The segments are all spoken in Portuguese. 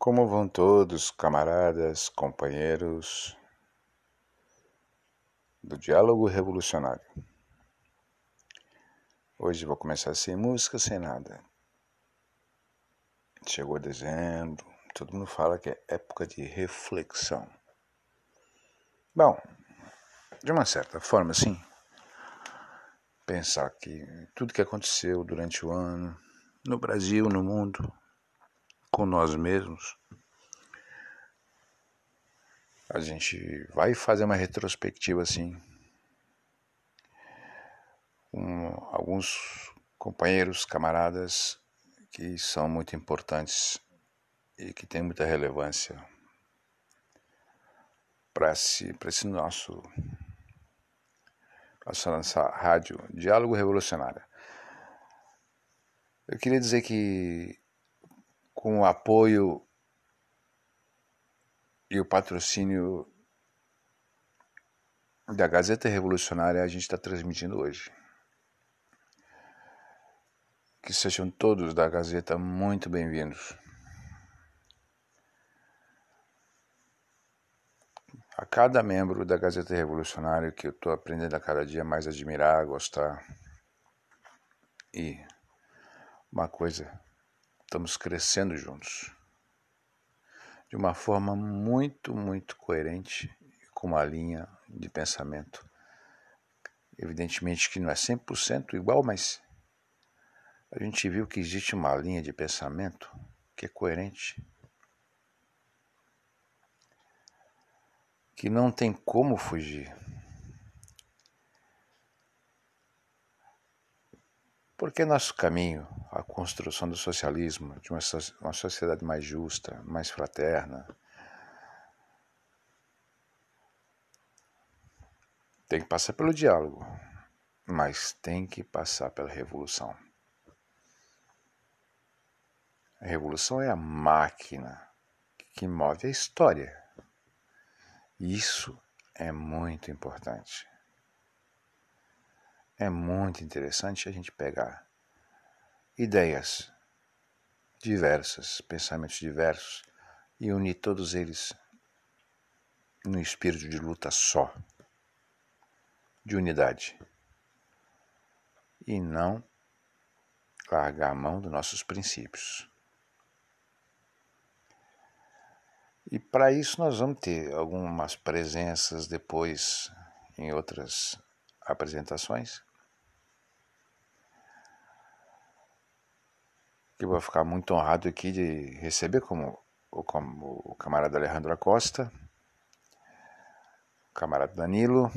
Como vão todos, camaradas, companheiros do Diálogo Revolucionário? Hoje vou começar sem música, sem nada. Chegou dezembro, todo mundo fala que é época de reflexão. Bom, de uma certa forma, sim. Pensar que tudo que aconteceu durante o ano, no Brasil, no mundo, com nós mesmos, a gente vai fazer uma retrospectiva assim. Um, alguns companheiros, camaradas que são muito importantes e que têm muita relevância para esse, esse nosso nossa, nossa rádio Diálogo Revolucionário. Eu queria dizer que com o apoio e o patrocínio da Gazeta Revolucionária, a gente está transmitindo hoje. Que sejam todos da Gazeta muito bem-vindos. A cada membro da Gazeta Revolucionária que eu estou aprendendo a cada dia mais admirar, gostar. E uma coisa estamos crescendo juntos. De uma forma muito, muito coerente, com uma linha de pensamento. Evidentemente que não é 100% igual, mas a gente viu que existe uma linha de pensamento que é coerente. Que não tem como fugir. Porque nosso caminho, a construção do socialismo, de uma, uma sociedade mais justa, mais fraterna, tem que passar pelo diálogo, mas tem que passar pela revolução. A revolução é a máquina que move a história. Isso é muito importante. É muito interessante a gente pegar ideias diversas, pensamentos diversos e unir todos eles no espírito de luta só, de unidade. E não largar a mão dos nossos princípios. E para isso nós vamos ter algumas presenças depois em outras apresentações. Que vou ficar muito honrado aqui de receber como, como o camarada Alejandro Acosta, o camarada Danilo.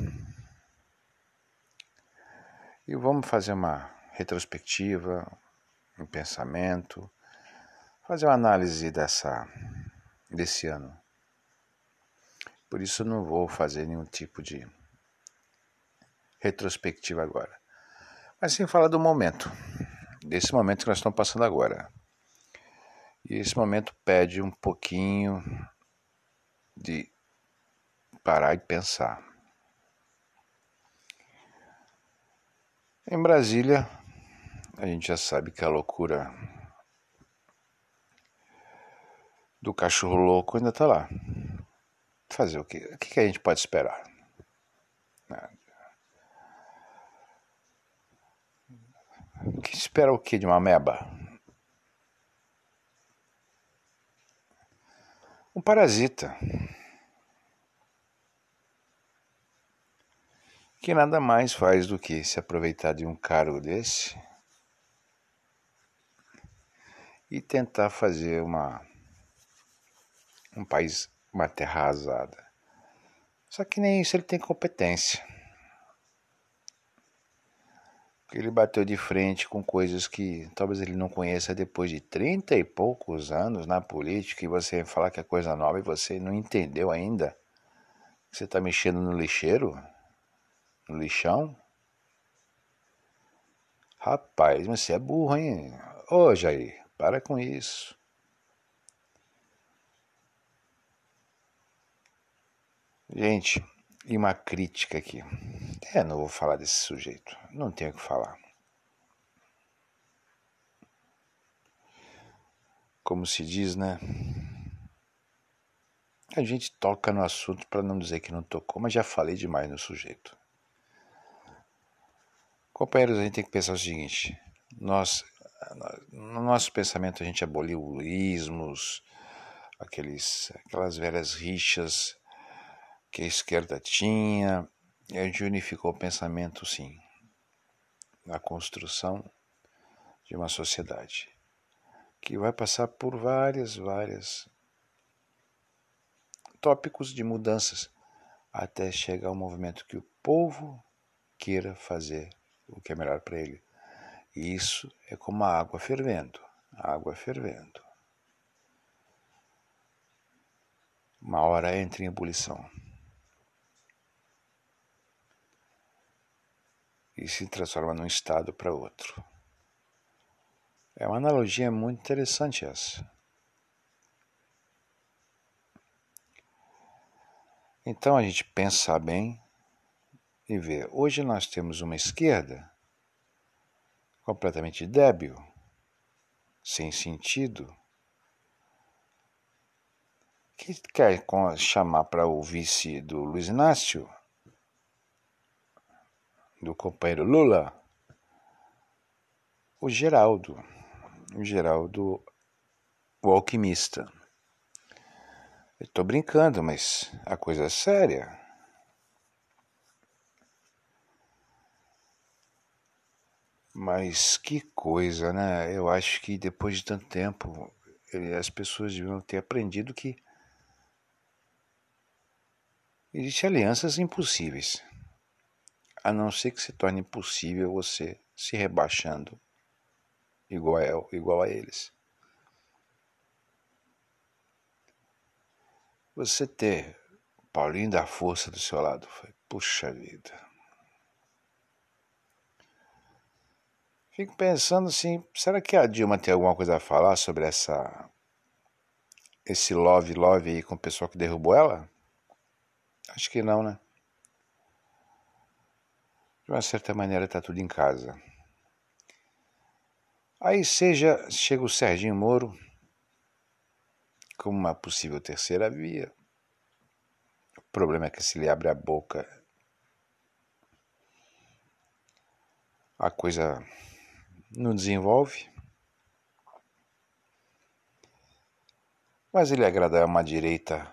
E vamos fazer uma retrospectiva, um pensamento, fazer uma análise dessa, desse ano. Por isso não vou fazer nenhum tipo de retrospectiva agora. Mas sim falar do momento desse momento que nós estamos passando agora. E esse momento pede um pouquinho de parar e pensar. Em Brasília, a gente já sabe que a loucura do cachorro louco ainda está lá. Fazer o quê? O que a gente pode esperar? Que espera o que de uma meba? Um parasita. Que nada mais faz do que se aproveitar de um cargo desse e tentar fazer uma um país, uma terra arrasada. Só que nem isso ele tem competência ele bateu de frente com coisas que talvez ele não conheça depois de trinta e poucos anos na política e você falar que é coisa nova e você não entendeu ainda. Você está mexendo no lixeiro? No lixão? Rapaz, mas você é burro, hein? Ô, Jair, para com isso. Gente, e uma crítica aqui. É, não vou falar desse sujeito. Não tenho o que falar. Como se diz, né? A gente toca no assunto para não dizer que não tocou, mas já falei demais no sujeito. Companheiros, a gente tem que pensar o seguinte: nós, no nosso pensamento, a gente aboliu ismos, aqueles, aquelas velhas rixas que a esquerda tinha, e a gente unificou o pensamento, sim, na construção de uma sociedade que vai passar por várias, várias tópicos de mudanças até chegar ao movimento que o povo queira fazer o que é melhor para ele. E isso é como a água fervendo, a água fervendo. Uma hora entra em ebulição. E se transforma num estado para outro. É uma analogia muito interessante essa. Então a gente pensar bem e ver. Hoje nós temos uma esquerda completamente débil, sem sentido, que quer chamar para o vice do Luiz Inácio, do companheiro Lula, o Geraldo, o Geraldo, o alquimista. Estou brincando, mas a coisa é séria. Mas que coisa, né? Eu acho que depois de tanto tempo, as pessoas deviam ter aprendido que existem alianças impossíveis, a não ser que se torne impossível você se rebaixando igual a, igual a eles. Você ter Paulinho da Força do seu lado foi, puxa vida. Fico pensando assim, será que a Dilma tem alguma coisa a falar sobre essa esse love love aí com o pessoal que derrubou ela? Acho que não, né? De uma certa maneira tá tudo em casa. Aí seja, chega o Serginho Moro, como uma possível terceira via. O problema é que se ele abre a boca, a coisa não desenvolve. Mas ele agrada a uma direita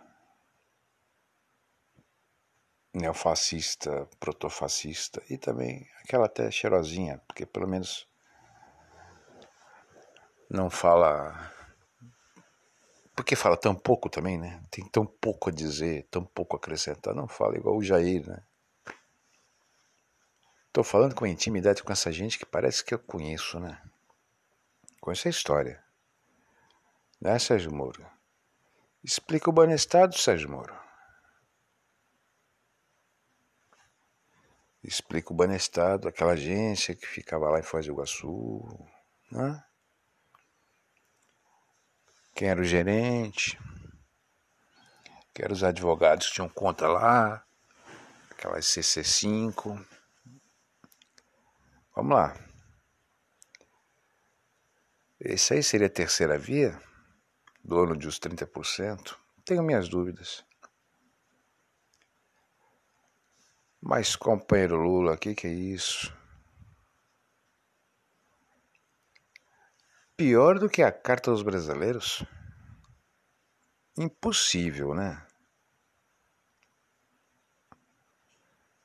neofascista, protofascista e também aquela até cheirosinha, porque pelo menos não fala porque fala tão pouco também, né? Tem tão pouco a dizer, tão pouco a acrescentar. Não fala igual o Jair, né? Estou falando com intimidade com essa gente que parece que eu conheço, né? Conheço a história. Né, Sérgio Moro? Explica o Banestado, Sérgio Moro. Explica o Banestado, aquela agência que ficava lá em Foz do Iguaçu, né? quem era o gerente, quem eram os advogados que tinham conta lá, aquelas CC5. Vamos lá. Esse aí seria a terceira via, dono de uns 30%? Tenho minhas dúvidas. Mas, companheiro Lula, o que, que é isso? Pior do que a Carta aos Brasileiros? Impossível, né?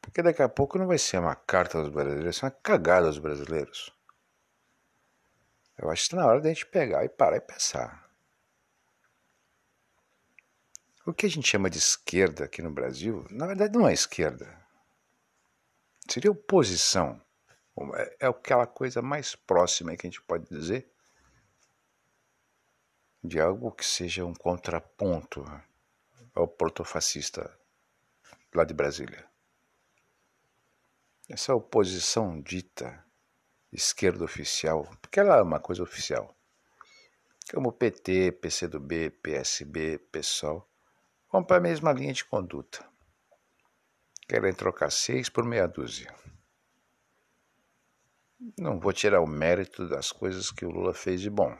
Porque daqui a pouco não vai ser uma carta aos brasileiros, ser uma cagada aos brasileiros. Eu acho que está na hora da gente pegar e parar e pensar. O que a gente chama de esquerda aqui no Brasil, na verdade não é esquerda. Seria oposição. É, é aquela coisa mais próxima que a gente pode dizer de algo que seja um contraponto ao protofascista lá de Brasília. Essa oposição dita esquerda oficial, porque ela é uma coisa oficial, como PT, PCdoB, PSB, PSOL, vão para a mesma linha de conduta. Querem trocar seis por meia dúzia. Não vou tirar o mérito das coisas que o Lula fez de bom.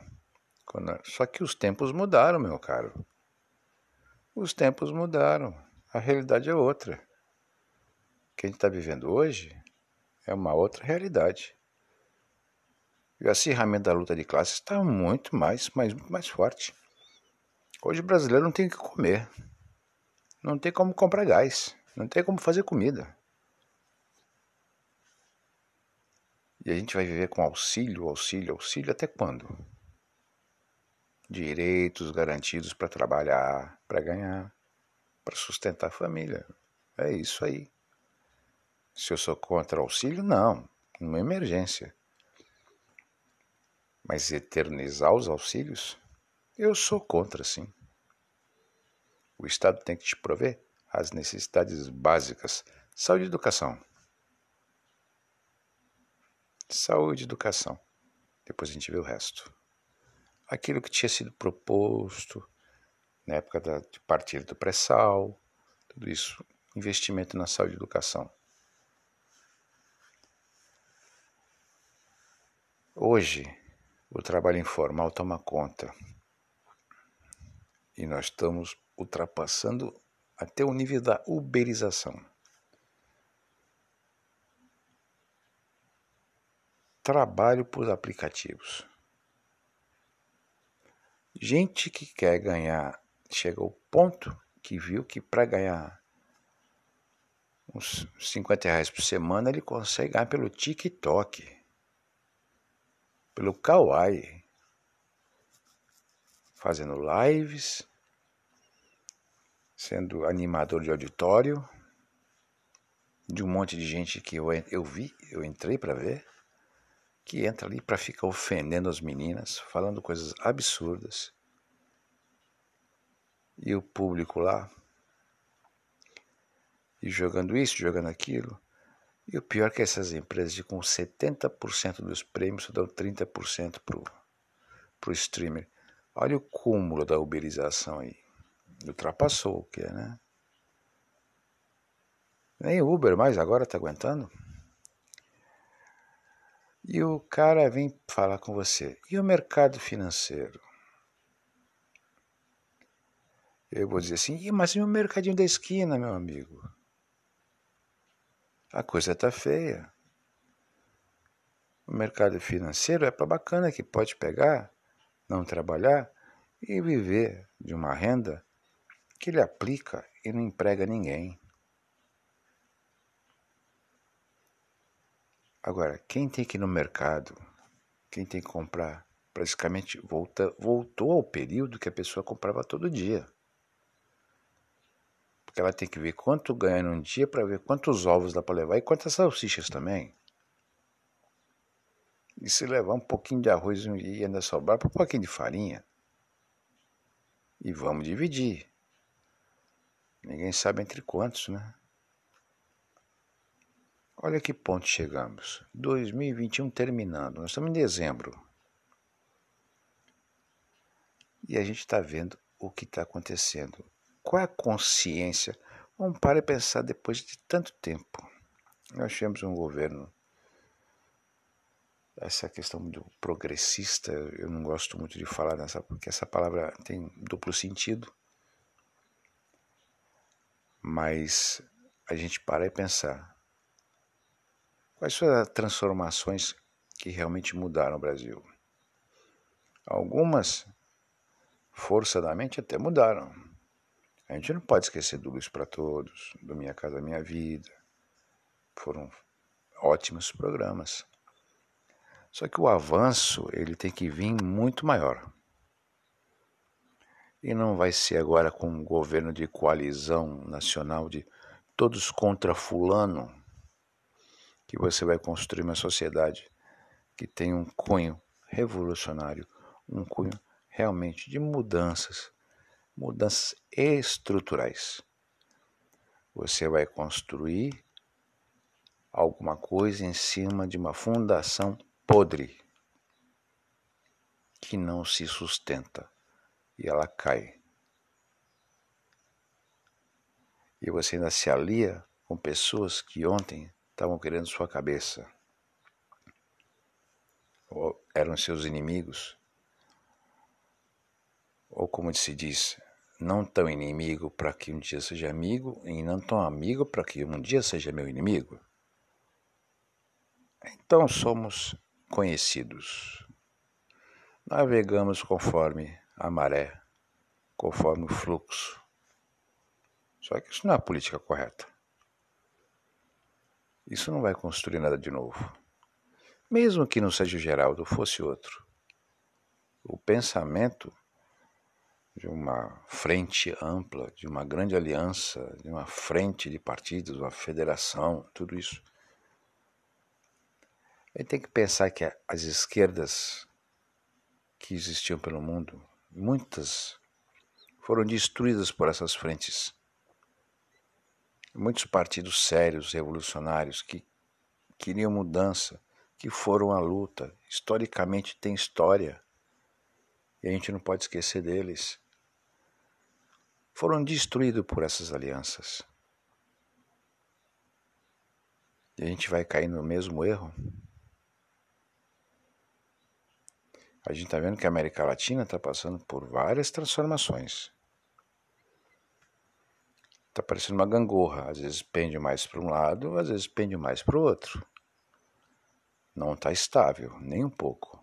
Só que os tempos mudaram, meu caro. Os tempos mudaram, a realidade é outra. O que a gente está vivendo hoje é uma outra realidade. E o acirramento da luta de classes está muito mais, mais, mais forte. Hoje o brasileiro não tem o que comer, não tem como comprar gás, não tem como fazer comida. E a gente vai viver com auxílio, auxílio, auxílio até quando? Direitos garantidos para trabalhar, para ganhar, para sustentar a família. É isso aí. Se eu sou contra auxílio, não, numa emergência. Mas eternizar os auxílios, eu sou contra, sim. O Estado tem que te prover as necessidades básicas: saúde e educação. Saúde e educação. Depois a gente vê o resto. Aquilo que tinha sido proposto na época da, de partir do pré-sal, tudo isso, investimento na saúde e educação. Hoje, o trabalho informal toma conta e nós estamos ultrapassando até o nível da uberização. Trabalho por aplicativos. Gente que quer ganhar, chega ao ponto que viu que para ganhar uns 50 reais por semana ele consegue ganhar pelo TikTok pelo Kawaii, fazendo lives, sendo animador de auditório, de um monte de gente que eu, eu vi, eu entrei para ver, que entra ali para ficar ofendendo as meninas, falando coisas absurdas. E o público lá, e jogando isso, jogando aquilo. E o pior é que essas empresas com 70% dos prêmios dão 30% para o streamer. Olha o cúmulo da uberização aí. Ultrapassou o que né? Nem Uber mais agora está aguentando. E o cara vem falar com você. E o mercado financeiro? Eu vou dizer assim, mas e o mercadinho da esquina, meu amigo? a coisa está feia. O mercado financeiro é para bacana que pode pegar, não trabalhar e viver de uma renda que ele aplica e não emprega ninguém. Agora, quem tem que ir no mercado, quem tem que comprar, praticamente volta, voltou ao período que a pessoa comprava todo dia ela tem que ver quanto ganha num dia para ver quantos ovos dá para levar e quantas salsichas também. E se levar um pouquinho de arroz e ainda sobrar para um pouquinho de farinha. E vamos dividir. Ninguém sabe entre quantos, né? Olha que ponto chegamos. 2021 terminando. Nós estamos em dezembro. E a gente está vendo o que está acontecendo. Qual é a consciência? Vamos para e pensar depois de tanto tempo. Nós tivemos um governo. Essa questão do progressista, eu não gosto muito de falar nessa, porque essa palavra tem duplo sentido. Mas a gente para e pensar. Quais foram as transformações que realmente mudaram o Brasil? Algumas, forçadamente, até mudaram a gente não pode esquecer do Luz para Todos, do Minha Casa Minha Vida. Foram ótimos programas. Só que o avanço ele tem que vir muito maior. E não vai ser agora com um governo de coalizão nacional de todos contra fulano que você vai construir uma sociedade que tem um cunho revolucionário, um cunho realmente de mudanças mudanças estruturais. Você vai construir alguma coisa em cima de uma fundação podre que não se sustenta e ela cai. E você ainda se alia com pessoas que ontem estavam querendo sua cabeça, ou eram seus inimigos, ou como se diz, não tão inimigo para que um dia seja amigo e não tão amigo para que um dia seja meu inimigo. Então somos conhecidos. Navegamos conforme a maré, conforme o fluxo. Só que isso não é a política correta. Isso não vai construir nada de novo. Mesmo que não seja o Geraldo, fosse outro. O pensamento de uma frente ampla, de uma grande aliança, de uma frente de partidos, uma federação, tudo isso. A gente tem que pensar que as esquerdas que existiam pelo mundo, muitas foram destruídas por essas frentes. Muitos partidos sérios, revolucionários, que queriam mudança, que foram à luta, historicamente tem história, e a gente não pode esquecer deles foram destruídos por essas alianças. E a gente vai cair no mesmo erro. A gente está vendo que a América Latina está passando por várias transformações. Está parecendo uma gangorra. Às vezes pende mais para um lado, às vezes pende mais para o outro. Não está estável, nem um pouco.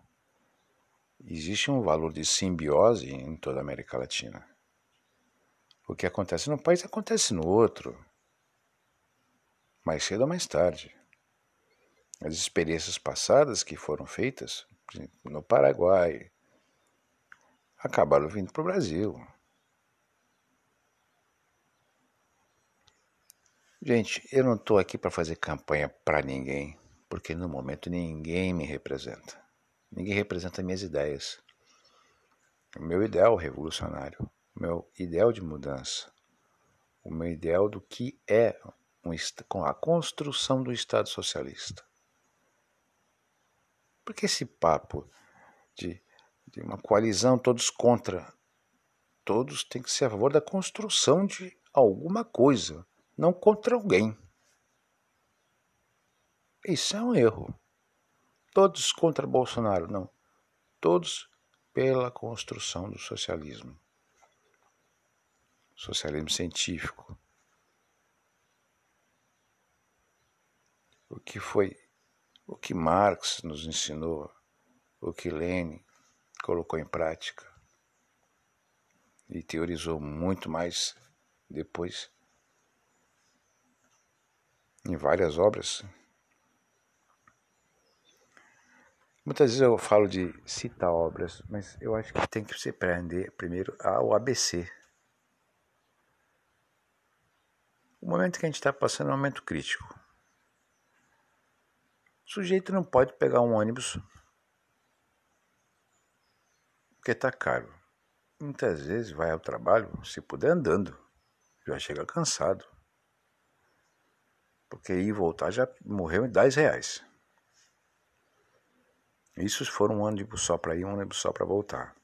Existe um valor de simbiose em toda a América Latina. O que acontece num país acontece no outro, mais cedo ou mais tarde. As experiências passadas que foram feitas, no Paraguai, acabaram vindo para o Brasil. Gente, eu não estou aqui para fazer campanha para ninguém, porque no momento ninguém me representa. Ninguém representa minhas ideias. O meu ideal revolucionário o meu ideal de mudança, o meu ideal do que é um, a construção do Estado socialista. Porque esse papo de, de uma coalizão, todos contra, todos têm que ser a favor da construção de alguma coisa, não contra alguém. Isso é um erro. Todos contra Bolsonaro, não. Todos pela construção do socialismo socialismo científico. O que foi, o que Marx nos ensinou, o que Lenin colocou em prática e teorizou muito mais depois em várias obras. Muitas vezes eu falo de citar obras, mas eu acho que tem que se aprender primeiro ao ABC, O momento que a gente está passando é um momento crítico. O sujeito não pode pegar um ônibus porque está caro. Muitas vezes vai ao trabalho, se puder, andando. Já chega cansado. Porque ir e voltar já morreu em 10 reais. Isso se for um ônibus só para ir, um ônibus só para voltar.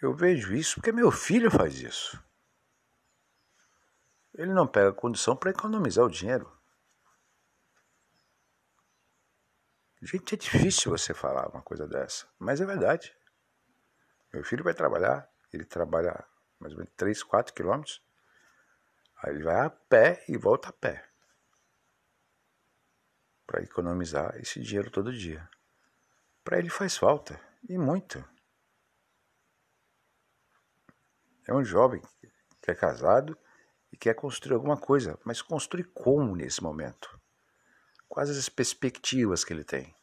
Eu vejo isso porque meu filho faz isso. Ele não pega condição para economizar o dinheiro. Gente, é difícil você falar uma coisa dessa, mas é verdade. Meu filho vai trabalhar, ele trabalha mais ou menos 3, 4 quilômetros, aí ele vai a pé e volta a pé para economizar esse dinheiro todo dia. Para ele faz falta, e muito. É um jovem que é casado e quer construir alguma coisa, mas construir como nesse momento? Quais as perspectivas que ele tem?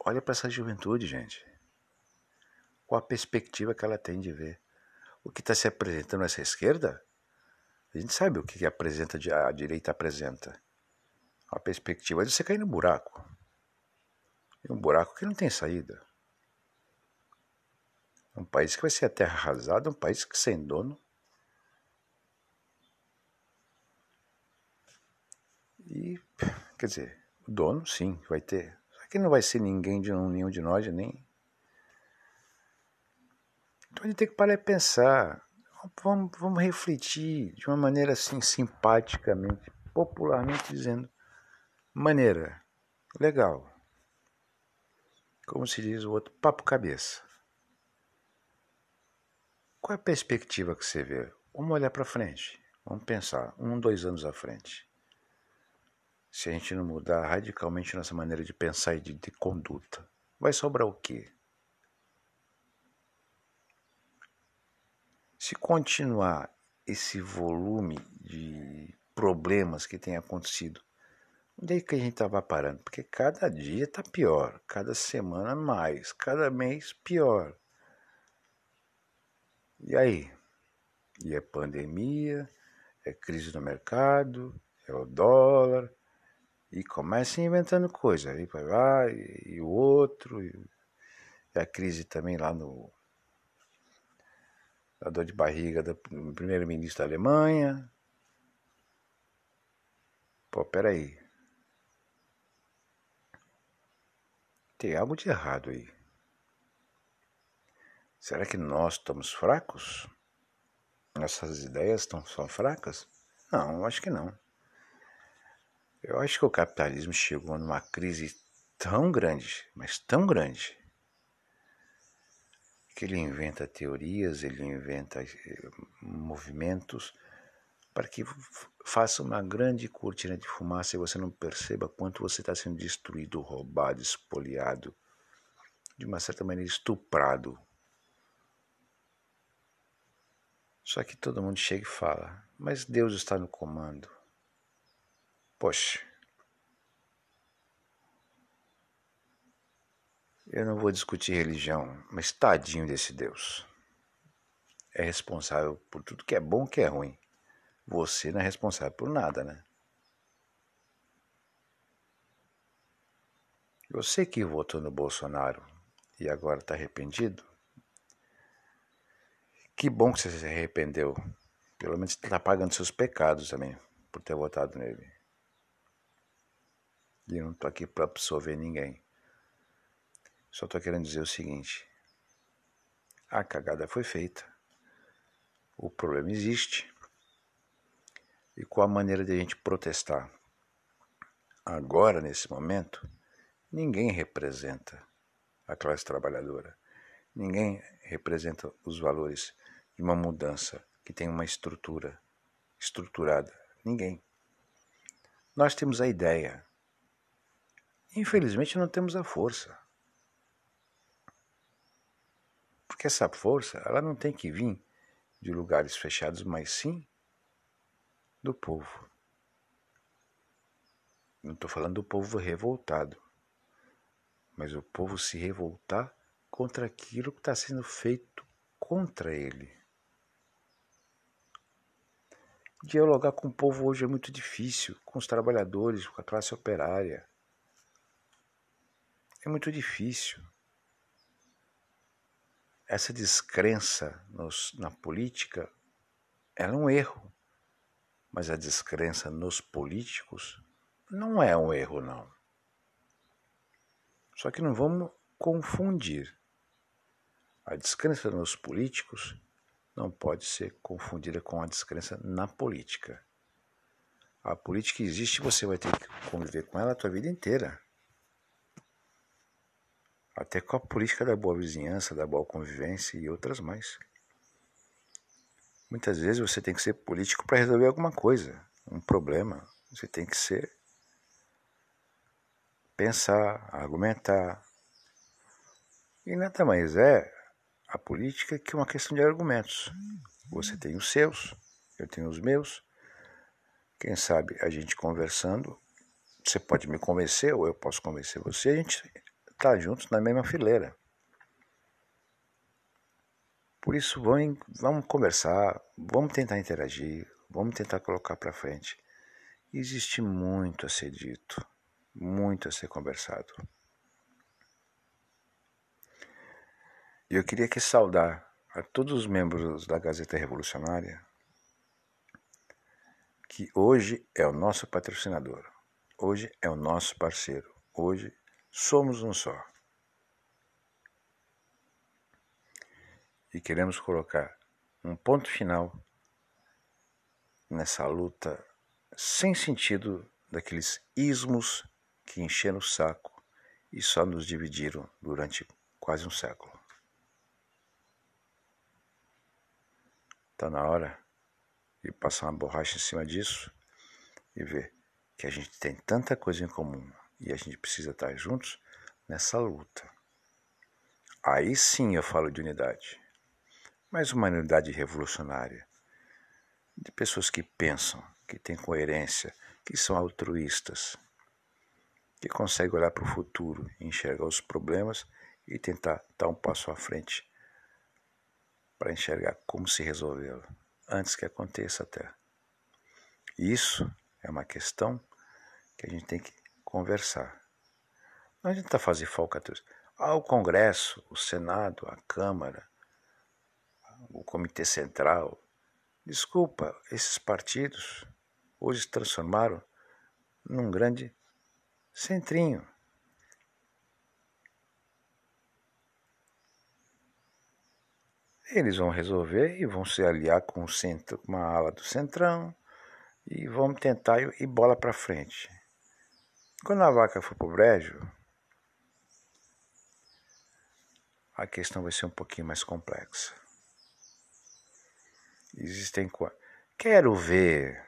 Olha para essa juventude, gente. Qual a perspectiva que ela tem de ver? O que está se apresentando nessa esquerda? A gente sabe o que apresenta, a direita apresenta. A perspectiva de você cair no buraco. E um buraco que não tem saída. Um país que vai ser a terra arrasada, um país que sem dono, E, quer dizer, o dono, sim, vai ter. Só que não vai ser ninguém de nenhum de nós, nem. Então a gente tem que parar e pensar. Vamos, vamos refletir de uma maneira assim, simpaticamente, popularmente dizendo. Maneira legal. Como se diz o outro, papo cabeça. Qual é a perspectiva que você vê? Vamos olhar para frente. Vamos pensar, um, dois anos à frente. Se a gente não mudar radicalmente nossa maneira de pensar e de, de conduta, vai sobrar o quê? Se continuar esse volume de problemas que tem acontecido, onde é que a gente estava parando? Porque cada dia está pior, cada semana mais, cada mês pior. E aí? E é pandemia, é crise no mercado, é o dólar, e começa inventando coisa, aí vai lá, e, e o outro, e, e a crise também lá no a dor de barriga do primeiro-ministro da Alemanha. Pô, peraí. Tem algo de errado aí. Será que nós estamos fracos? Nossas ideias estão, são fracas? Não, acho que não. Eu acho que o capitalismo chegou numa crise tão grande, mas tão grande, que ele inventa teorias, ele inventa eh, movimentos para que faça uma grande cortina de fumaça e você não perceba quanto você está sendo destruído, roubado, espoliado, de uma certa maneira estuprado. Só que todo mundo chega e fala, mas Deus está no comando. Poxa, Eu não vou discutir religião, mas tadinho desse Deus. É responsável por tudo que é bom que é ruim. Você não é responsável por nada, né? Você que votou no Bolsonaro e agora está arrependido, que bom que você se arrependeu. Pelo menos está pagando seus pecados também por ter votado nele. E eu não estou aqui para absolver ninguém. Só estou querendo dizer o seguinte: a cagada foi feita, o problema existe, e qual a maneira de a gente protestar? Agora, nesse momento, ninguém representa a classe trabalhadora, ninguém representa os valores de uma mudança que tem uma estrutura estruturada, ninguém. Nós temos a ideia, infelizmente não temos a força. Porque essa força, ela não tem que vir de lugares fechados, mas sim do povo. Não estou falando do povo revoltado, mas o povo se revoltar contra aquilo que está sendo feito contra ele. Dialogar com o povo hoje é muito difícil, com os trabalhadores, com a classe operária. É muito difícil essa descrença nos, na política é um erro, mas a descrença nos políticos não é um erro, não. Só que não vamos confundir. A descrença nos políticos não pode ser confundida com a descrença na política. A política existe, você vai ter que conviver com ela a tua vida inteira até com a política da boa vizinhança, da boa convivência e outras mais. Muitas vezes você tem que ser político para resolver alguma coisa, um problema. Você tem que ser pensar, argumentar. E nada mais é a política que uma questão de argumentos. Você tem os seus, eu tenho os meus. Quem sabe a gente conversando, você pode me convencer ou eu posso convencer você, a gente estar tá juntos na mesma fileira. Por isso, vamos, vamos conversar, vamos tentar interagir, vamos tentar colocar para frente. Existe muito a ser dito, muito a ser conversado. E eu queria aqui saudar a todos os membros da Gazeta Revolucionária, que hoje é o nosso patrocinador, hoje é o nosso parceiro, hoje somos um só. E queremos colocar um ponto final nessa luta sem sentido daqueles ismos que encheram o saco e só nos dividiram durante quase um século. Está na hora de passar uma borracha em cima disso e ver que a gente tem tanta coisa em comum e a gente precisa estar juntos nessa luta. Aí sim eu falo de unidade. Mas uma unidade revolucionária, de pessoas que pensam, que têm coerência, que são altruístas, que conseguem olhar para o futuro, enxergar os problemas e tentar dar um passo à frente para enxergar como se resolvê-lo antes que aconteça até. Isso é uma questão que a gente tem que conversar. Não adianta fazer falcatruas. Ah, o Congresso, o Senado, a Câmara, o Comitê Central. Desculpa, esses partidos hoje se transformaram num grande centrinho. Eles vão resolver e vão se aliar com o centro, uma ala do centrão e vão tentar ir bola para frente. Quando a vaca for pro brejo, a questão vai ser um pouquinho mais complexa. Existem. Quero ver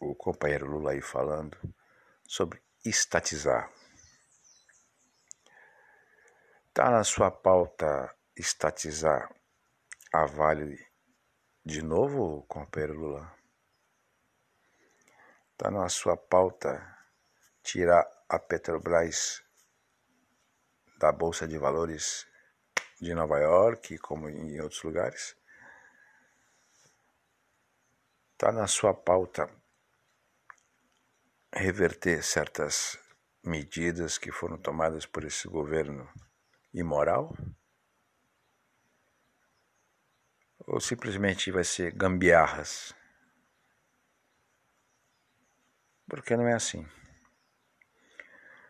o companheiro Lula aí falando sobre estatizar. Está na sua pauta estatizar a Vale de novo, companheiro Lula? Está na sua pauta tirar a Petrobras da Bolsa de Valores de Nova York, como em outros lugares? Está na sua pauta reverter certas medidas que foram tomadas por esse governo imoral? Ou simplesmente vai ser gambiarras? Porque não é assim.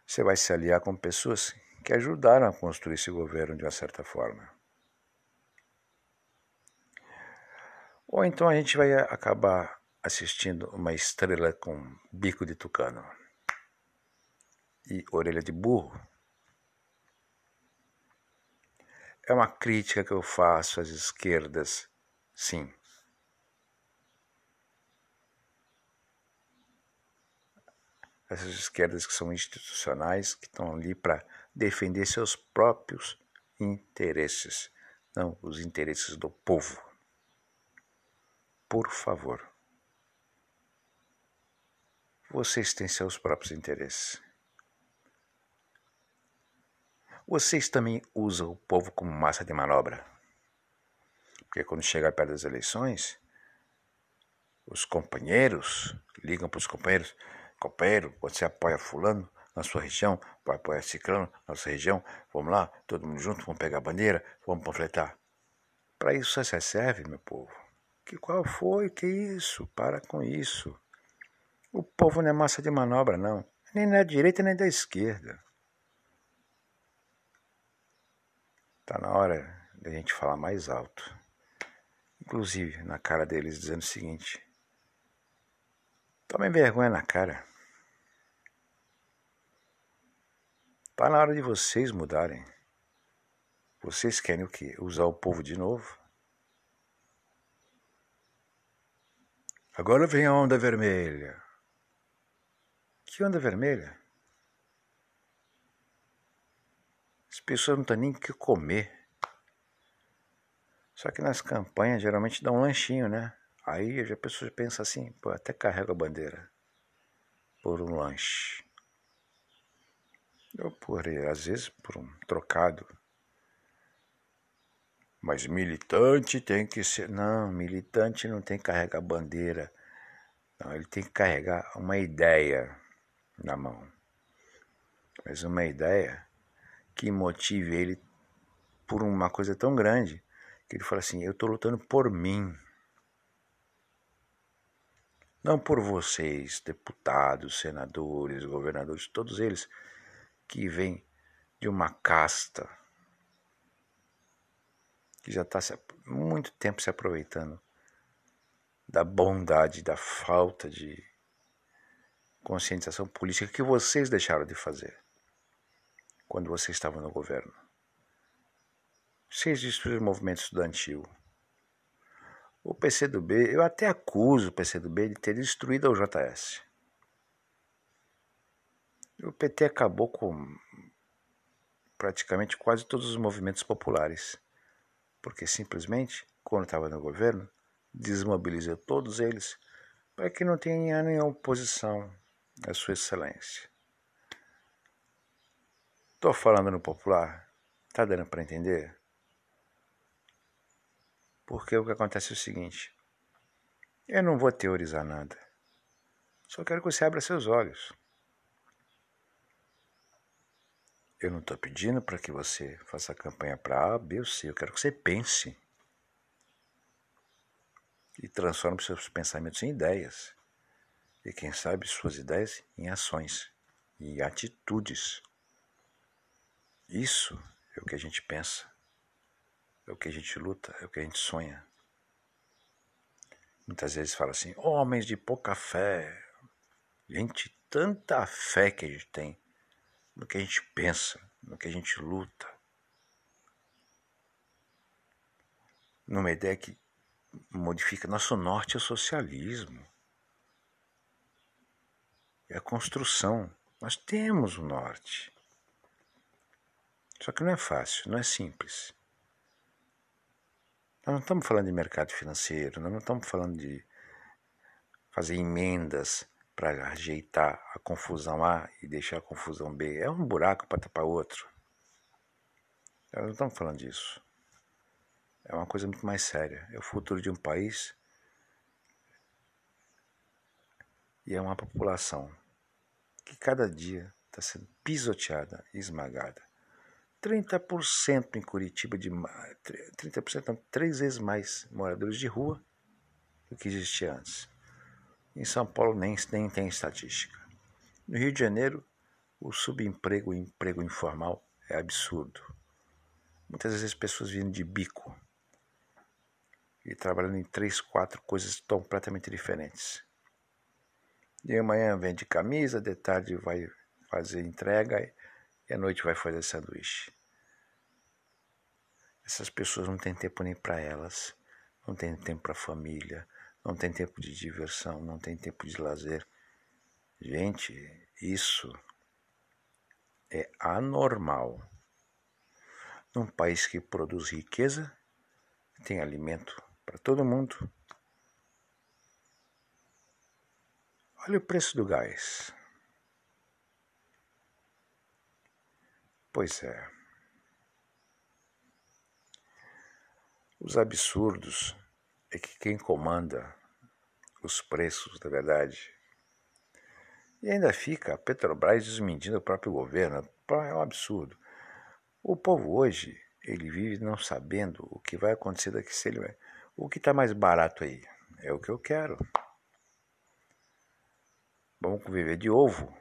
Você vai se aliar com pessoas que ajudaram a construir esse governo de uma certa forma. Ou então a gente vai acabar assistindo uma estrela com bico de tucano e orelha de burro é uma crítica que eu faço às esquerdas, sim. Essas esquerdas que são institucionais, que estão ali para defender seus próprios interesses, não os interesses do povo. Por favor. Vocês têm seus próprios interesses. Vocês também usam o povo como massa de manobra. Porque quando chega perto das eleições, os companheiros ligam para os companheiros: companheiro, você apoia Fulano na sua região, vai apoiar Ciclano na nossa região, vamos lá, todo mundo junto, vamos pegar a bandeira, vamos panfletar. Para isso você serve, meu povo. Que qual foi? Que isso? Para com isso. O povo não é massa de manobra, não. Nem da direita nem da esquerda. Está na hora da gente falar mais alto. Inclusive na cara deles dizendo o seguinte: Tomem vergonha na cara. Está na hora de vocês mudarem. Vocês querem o quê? Usar o povo de novo? Agora vem a onda vermelha. Que onda vermelha? As pessoas não têm nem o que comer. Só que nas campanhas geralmente dá um lanchinho, né? Aí a pessoa pensa assim, pô, até carrega a bandeira por um lanche. Ou por, às vezes, por um trocado. Mas militante tem que ser. Não, militante não tem que carregar bandeira. Não, ele tem que carregar uma ideia na mão. Mas uma ideia que motive ele por uma coisa tão grande que ele fala assim: Eu estou lutando por mim. Não por vocês, deputados, senadores, governadores, todos eles que vêm de uma casta que já está muito tempo se aproveitando da bondade, da falta de conscientização política que vocês deixaram de fazer quando você estava no governo. Vocês destruíram o movimento estudantil. O PCdoB, eu até acuso o PCdoB de ter destruído o JS. O PT acabou com praticamente quase todos os movimentos populares, porque simplesmente, quando estava no governo, desmobilizou todos eles para que não tenha nenhuma oposição à Sua Excelência. Estou falando no popular? Está dando para entender? Porque o que acontece é o seguinte: eu não vou teorizar nada, só quero que você abra seus olhos. Eu não estou pedindo para que você faça campanha para A, B ou C. Eu quero que você pense. E transforme seus pensamentos em ideias. E quem sabe suas ideias em ações e atitudes. Isso é o que a gente pensa. É o que a gente luta, é o que a gente sonha. Muitas vezes fala assim, homens de pouca fé. Gente, tanta fé que a gente tem no que a gente pensa, no que a gente luta. Numa ideia que modifica nosso norte é o socialismo. É a construção. Nós temos o norte. Só que não é fácil, não é simples. Nós não estamos falando de mercado financeiro, nós não estamos falando de fazer emendas para ajeitar a confusão A e deixar a confusão B. É um buraco para tapar outro. Nós não estamos falando disso. É uma coisa muito mais séria. É o futuro de um país e é uma população que cada dia está sendo pisoteada e esmagada. 30% em Curitiba de 30% não, três vezes mais moradores de rua do que existia antes. Em São Paulo nem, nem tem estatística. No Rio de Janeiro, o subemprego e emprego informal é absurdo. Muitas vezes pessoas vindo de bico e trabalhando em três, quatro coisas completamente diferentes. De manhã vende camisa, de tarde vai fazer entrega e à noite vai fazer sanduíche. Essas pessoas não têm tempo nem para elas, não têm tempo para a família, não tem tempo de diversão, não tem tempo de lazer. Gente, isso é anormal. Num país que produz riqueza, tem alimento para todo mundo. Olha o preço do gás. Pois é. Os absurdos é que quem comanda os preços, na verdade, e ainda fica a Petrobras desmentindo o próprio governo. É um absurdo. O povo hoje, ele vive não sabendo o que vai acontecer daqui se ele vai. O que está mais barato aí? É o que eu quero. Vamos viver de ovo.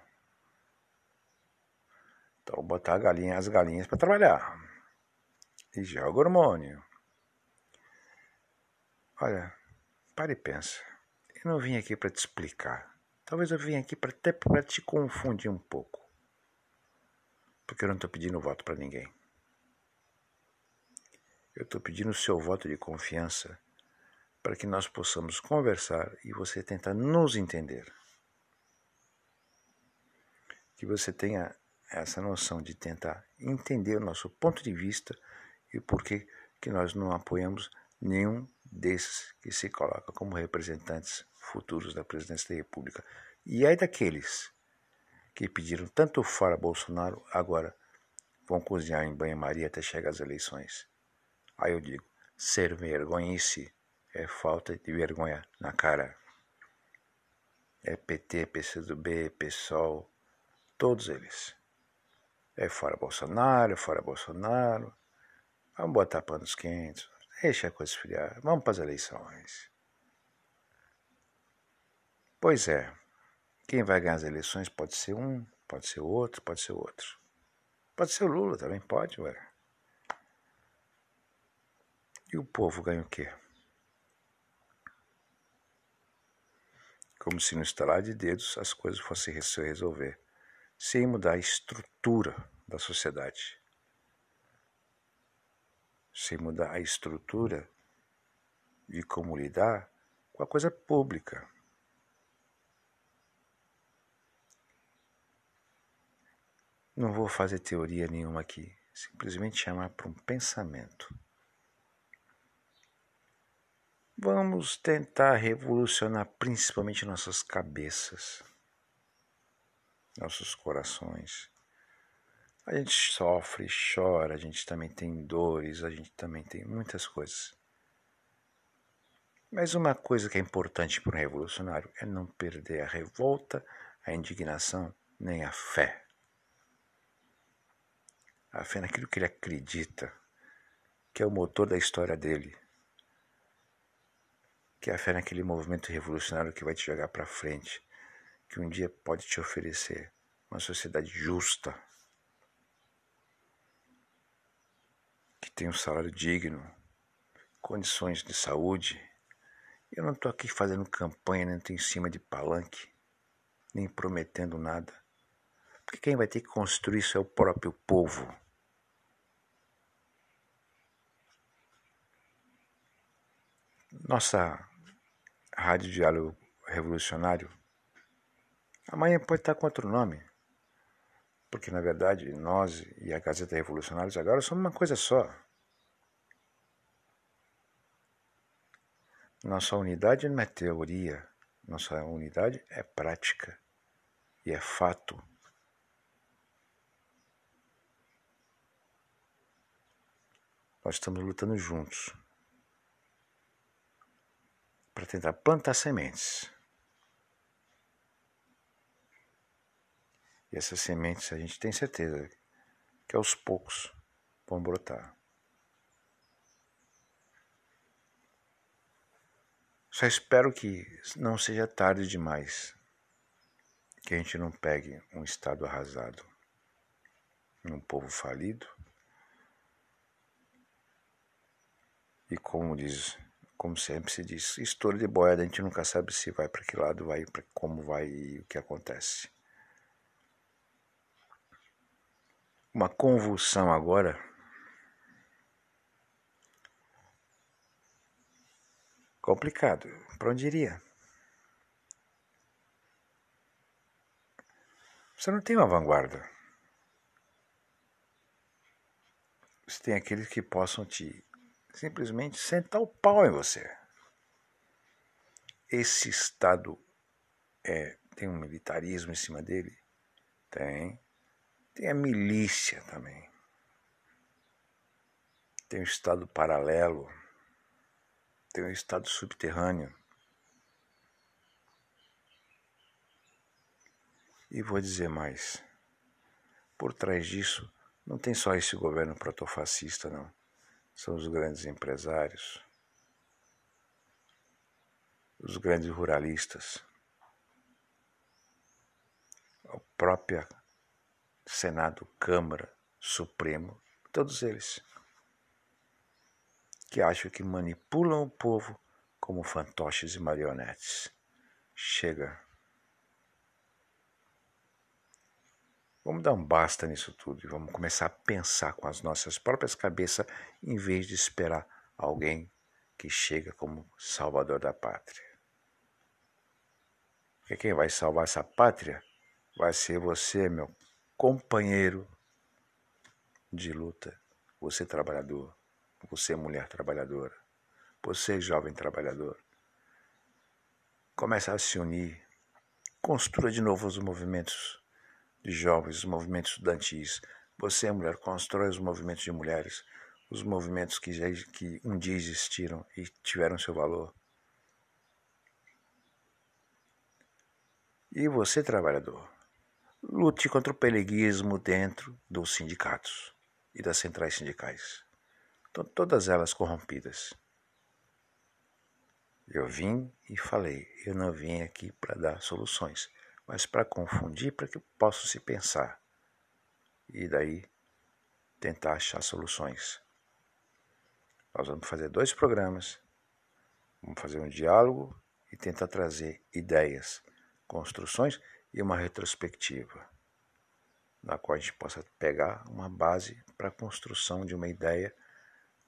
Então, botar galinha, as galinhas para trabalhar. E joga hormônio. Olha, para e pensa. Eu não vim aqui para te explicar. Talvez eu vim aqui até para te confundir um pouco. Porque eu não estou pedindo voto para ninguém. Eu estou pedindo o seu voto de confiança para que nós possamos conversar e você tentar nos entender. Que você tenha essa noção de tentar entender o nosso ponto de vista e por que, que nós não apoiamos nenhum desses que se coloca como representantes futuros da presidência da República. E aí daqueles que pediram tanto fora Bolsonaro, agora vão cozinhar em banho-maria até chegar às eleições. Aí eu digo, ser vergonhice é falta de vergonha na cara. É PT, PCdoB, PSOL, todos eles. É fora Bolsonaro, é fora Bolsonaro. Vamos botar panos quentes, Deixa a coisa esfriar. Vamos para as eleições. Pois é. Quem vai ganhar as eleições pode ser um, pode ser outro, pode ser outro. Pode ser o Lula também, pode, ué. E o povo ganha o quê? Como se no estalar de dedos as coisas fossem se resolver, sem mudar a estrutura da sociedade. Sem mudar a estrutura de como lidar com a coisa pública. Não vou fazer teoria nenhuma aqui, simplesmente chamar para um pensamento. Vamos tentar revolucionar principalmente nossas cabeças, nossos corações. A gente sofre, chora, a gente também tem dores, a gente também tem muitas coisas. Mas uma coisa que é importante para um revolucionário é não perder a revolta, a indignação, nem a fé. A fé naquilo que ele acredita, que é o motor da história dele, que é a fé naquele movimento revolucionário que vai te jogar para frente, que um dia pode te oferecer uma sociedade justa, que tem um salário digno, condições de saúde. Eu não estou aqui fazendo campanha, nem estou em cima de palanque, nem prometendo nada. Porque quem vai ter que construir isso é o próprio povo. Nossa Rádio Diálogo Revolucionário amanhã pode estar com outro nome, porque na verdade nós e a Gazeta Revolucionários agora somos uma coisa só. Nossa unidade não é teoria, nossa unidade é prática e é fato. Nós estamos lutando juntos para tentar plantar sementes. Essas sementes a gente tem certeza que aos poucos vão brotar. Só espero que não seja tarde demais, que a gente não pegue um estado arrasado, um povo falido. E como diz como sempre se diz, estouro de boiada, a gente nunca sabe se vai para que lado vai, para como vai e o que acontece. Uma convulsão agora. Complicado. Para onde iria? Você não tem uma vanguarda. Você tem aqueles que possam te simplesmente sentar o pau em você. Esse Estado é, tem um militarismo em cima dele? Tem. Tem a milícia também. Tem o Estado paralelo. Tem o Estado subterrâneo. E vou dizer mais. Por trás disso, não tem só esse governo protofascista, não são os grandes empresários, os grandes ruralistas, a própria Senado, Câmara, Supremo, todos eles que acham que manipulam o povo como fantoches e marionetes. Chega. Vamos dar um basta nisso tudo e vamos começar a pensar com as nossas próprias cabeças em vez de esperar alguém que chega como salvador da pátria. Porque quem vai salvar essa pátria vai ser você, meu companheiro de luta, você trabalhador, você mulher trabalhadora, você jovem trabalhador. Comece a se unir, construa de novo os movimentos de jovens, os movimentos estudantis. Você, mulher, constrói os movimentos de mulheres, os movimentos que, já, que um dia existiram e tiveram seu valor. E você, trabalhador, lute contra o peleguismo dentro dos sindicatos e das centrais sindicais. Todas elas corrompidas. Eu vim e falei, eu não vim aqui para dar soluções mas para confundir, para que possa se pensar e daí tentar achar soluções. Nós vamos fazer dois programas, vamos fazer um diálogo e tentar trazer ideias, construções e uma retrospectiva, na qual a gente possa pegar uma base para a construção de uma ideia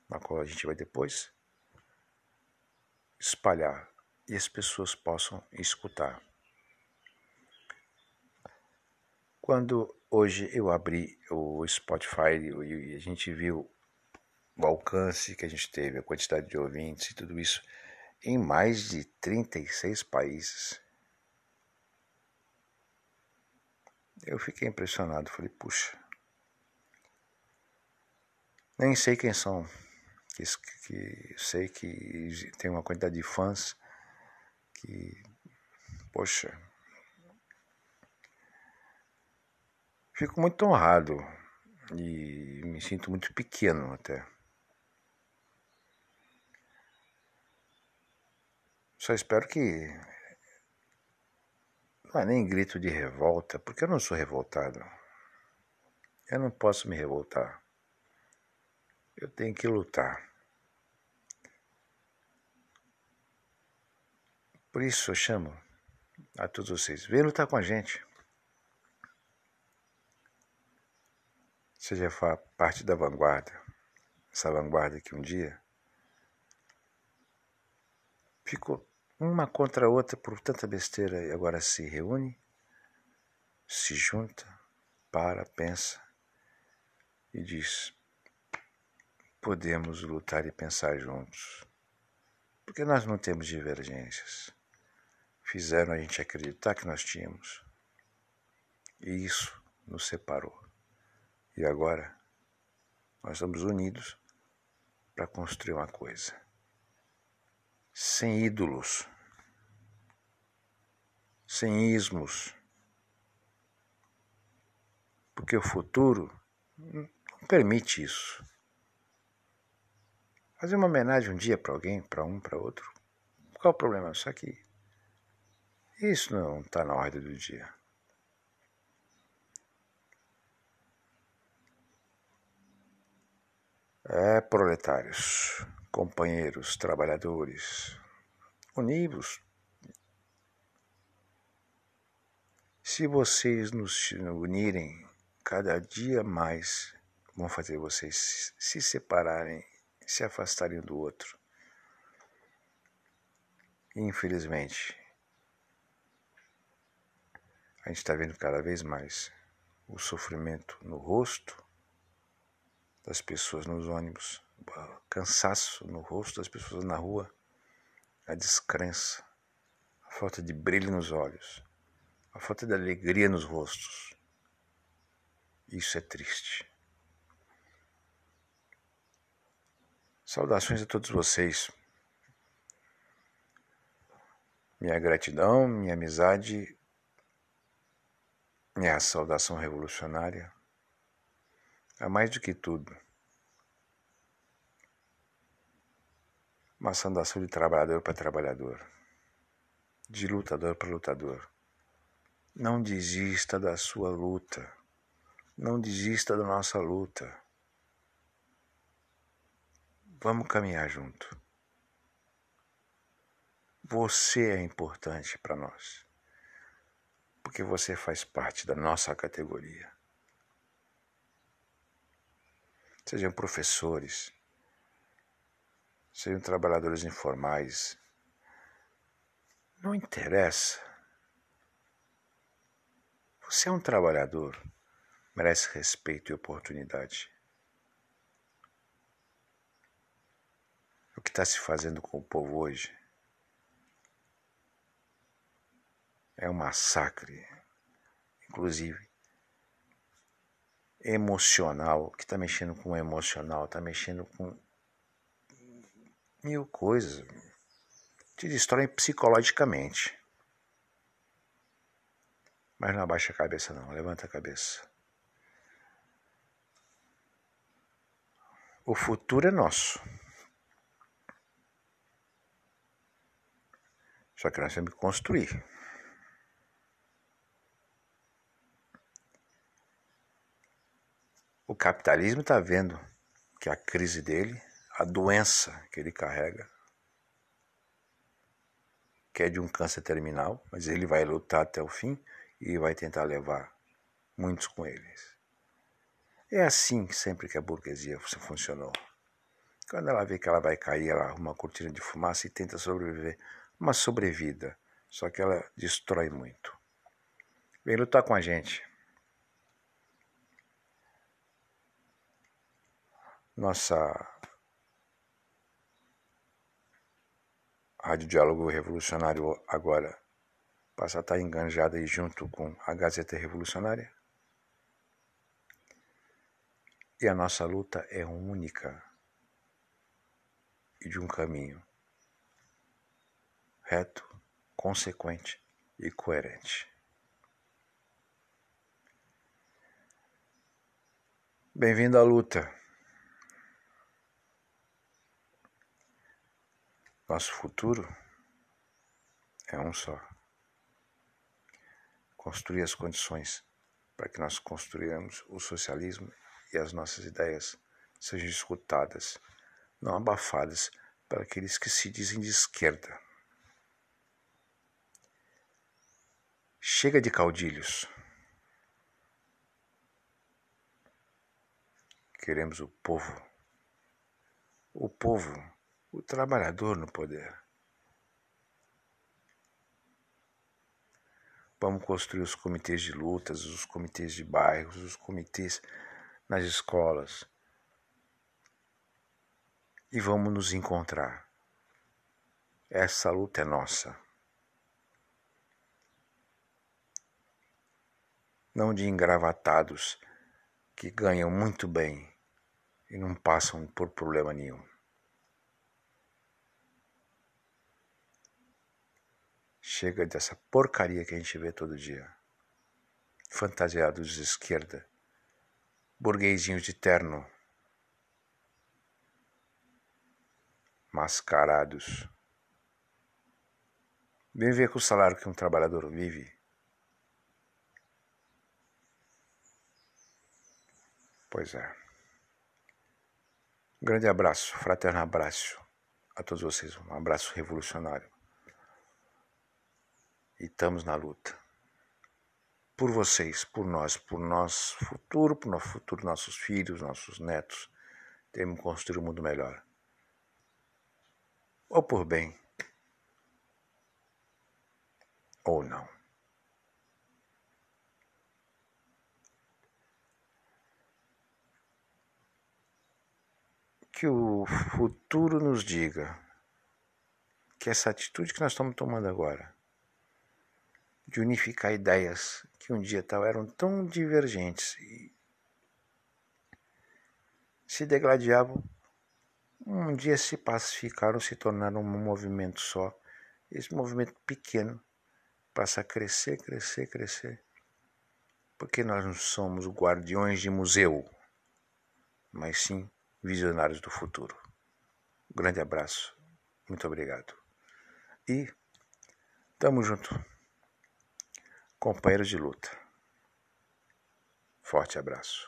na qual a gente vai depois espalhar e as pessoas possam escutar. Quando hoje eu abri o Spotify e a gente viu o alcance que a gente teve, a quantidade de ouvintes e tudo isso, em mais de 36 países. Eu fiquei impressionado, falei, puxa, nem sei quem são, que, que sei que tem uma quantidade de fãs que, poxa, fico muito honrado e me sinto muito pequeno até. Só espero que. Não é nem grito de revolta, porque eu não sou revoltado. Eu não posso me revoltar. Eu tenho que lutar. Por isso eu chamo a todos vocês, vem lutar com a gente. Seja parte da vanguarda, essa vanguarda que um dia ficou uma contra a outra por tanta besteira e agora se reúne, se junta, para, pensa e diz: podemos lutar e pensar juntos, porque nós não temos divergências. Fizeram a gente acreditar que nós tínhamos, e isso nos separou. E agora nós estamos unidos para construir uma coisa sem ídolos, sem ismos, porque o futuro não permite isso. Fazer uma homenagem um dia para alguém, para um, para outro, qual o problema? Só que isso não está na ordem do dia. É, proletários companheiros trabalhadores, univos. Se vocês nos unirem, cada dia mais vão fazer vocês se separarem, se afastarem do outro. Infelizmente, a gente está vendo cada vez mais o sofrimento no rosto das pessoas nos ônibus cansaço no rosto das pessoas na rua, a descrença, a falta de brilho nos olhos, a falta de alegria nos rostos. Isso é triste. Saudações a todos vocês. Minha gratidão, minha amizade, minha saudação revolucionária. A mais do que tudo, uma saudação de trabalhador para trabalhador, de lutador para lutador. Não desista da sua luta, não desista da nossa luta. Vamos caminhar junto. Você é importante para nós, porque você faz parte da nossa categoria. Sejam professores, sejam trabalhadores informais. Não interessa. Você é um trabalhador, merece respeito e oportunidade. O que está se fazendo com o povo hoje é um massacre, inclusive emocional, que está mexendo com o emocional, está mexendo com mil coisas. Te destroem psicologicamente. Mas não abaixa a cabeça não, levanta a cabeça. O futuro é nosso. Só que nós temos que construir. O capitalismo está vendo que a crise dele a doença que ele carrega, que é de um câncer terminal, mas ele vai lutar até o fim e vai tentar levar muitos com eles. É assim sempre que a burguesia funcionou. Quando ela vê que ela vai cair, ela arruma uma cortina de fumaça e tenta sobreviver. Uma sobrevida. Só que ela destrói muito. Vem lutar com a gente. Nossa Rádio Diálogo Revolucionário agora passa a estar enganjada aí junto com a Gazeta Revolucionária. E a nossa luta é única e de um caminho reto, consequente e coerente. Bem-vindo à luta. Nosso futuro é um só. Construir as condições para que nós construamos o socialismo e as nossas ideias sejam escutadas, não abafadas para aqueles que se dizem de esquerda. Chega de caudilhos. Queremos o povo. O povo, o trabalhador no poder. Vamos construir os comitês de lutas, os comitês de bairros, os comitês nas escolas. E vamos nos encontrar. Essa luta é nossa. Não de engravatados que ganham muito bem e não passam por problema nenhum. Chega dessa porcaria que a gente vê todo dia. Fantasiados de esquerda, burguesinhos de terno, mascarados. Vem ver com o salário que um trabalhador vive. Pois é. Grande abraço, fraterno abraço a todos vocês, um abraço revolucionário. E estamos na luta por vocês, por nós, por nosso futuro, por nosso futuro, nossos filhos, nossos netos. Temos que construir um mundo melhor. Ou por bem, ou não. Que o futuro nos diga que essa atitude que nós estamos tomando agora, de unificar ideias que um dia tal eram tão divergentes e se degladiavam, um dia se pacificaram, se tornaram um movimento só. Esse movimento pequeno passa a crescer, crescer, crescer. Porque nós não somos guardiões de museu, mas sim visionários do futuro. Um grande abraço, muito obrigado. E tamo junto companheiros de luta. Forte abraço.